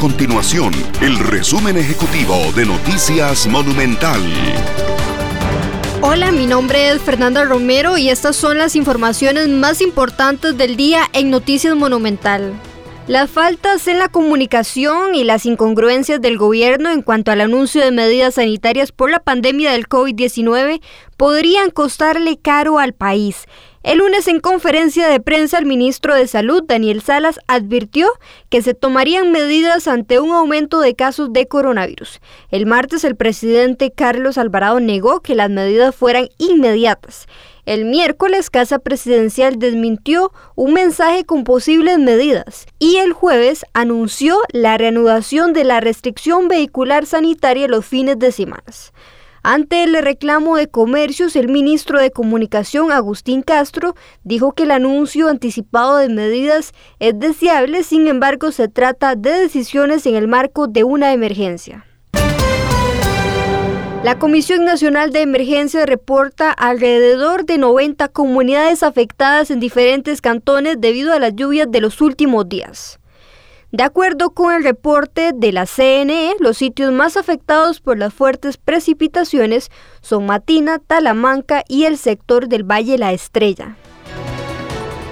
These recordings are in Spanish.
continuación el resumen ejecutivo de Noticias Monumental. Hola, mi nombre es Fernanda Romero y estas son las informaciones más importantes del día en Noticias Monumental. Las faltas en la comunicación y las incongruencias del gobierno en cuanto al anuncio de medidas sanitarias por la pandemia del COVID-19 podrían costarle caro al país. El lunes en conferencia de prensa el ministro de Salud, Daniel Salas, advirtió que se tomarían medidas ante un aumento de casos de coronavirus. El martes el presidente Carlos Alvarado negó que las medidas fueran inmediatas. El miércoles, Casa Presidencial desmintió un mensaje con posibles medidas y el jueves anunció la reanudación de la restricción vehicular sanitaria los fines de semana. Ante el reclamo de comercios, el ministro de Comunicación, Agustín Castro, dijo que el anuncio anticipado de medidas es deseable, sin embargo se trata de decisiones en el marco de una emergencia. La Comisión Nacional de Emergencia reporta alrededor de 90 comunidades afectadas en diferentes cantones debido a las lluvias de los últimos días. De acuerdo con el reporte de la CNE, los sitios más afectados por las fuertes precipitaciones son Matina, Talamanca y el sector del Valle La Estrella.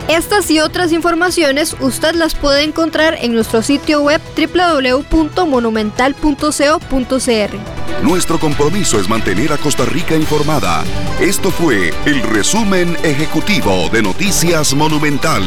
Estas y otras informaciones usted las puede encontrar en nuestro sitio web www.monumental.co.cr. Nuestro compromiso es mantener a Costa Rica informada. Esto fue el resumen ejecutivo de Noticias Monumental.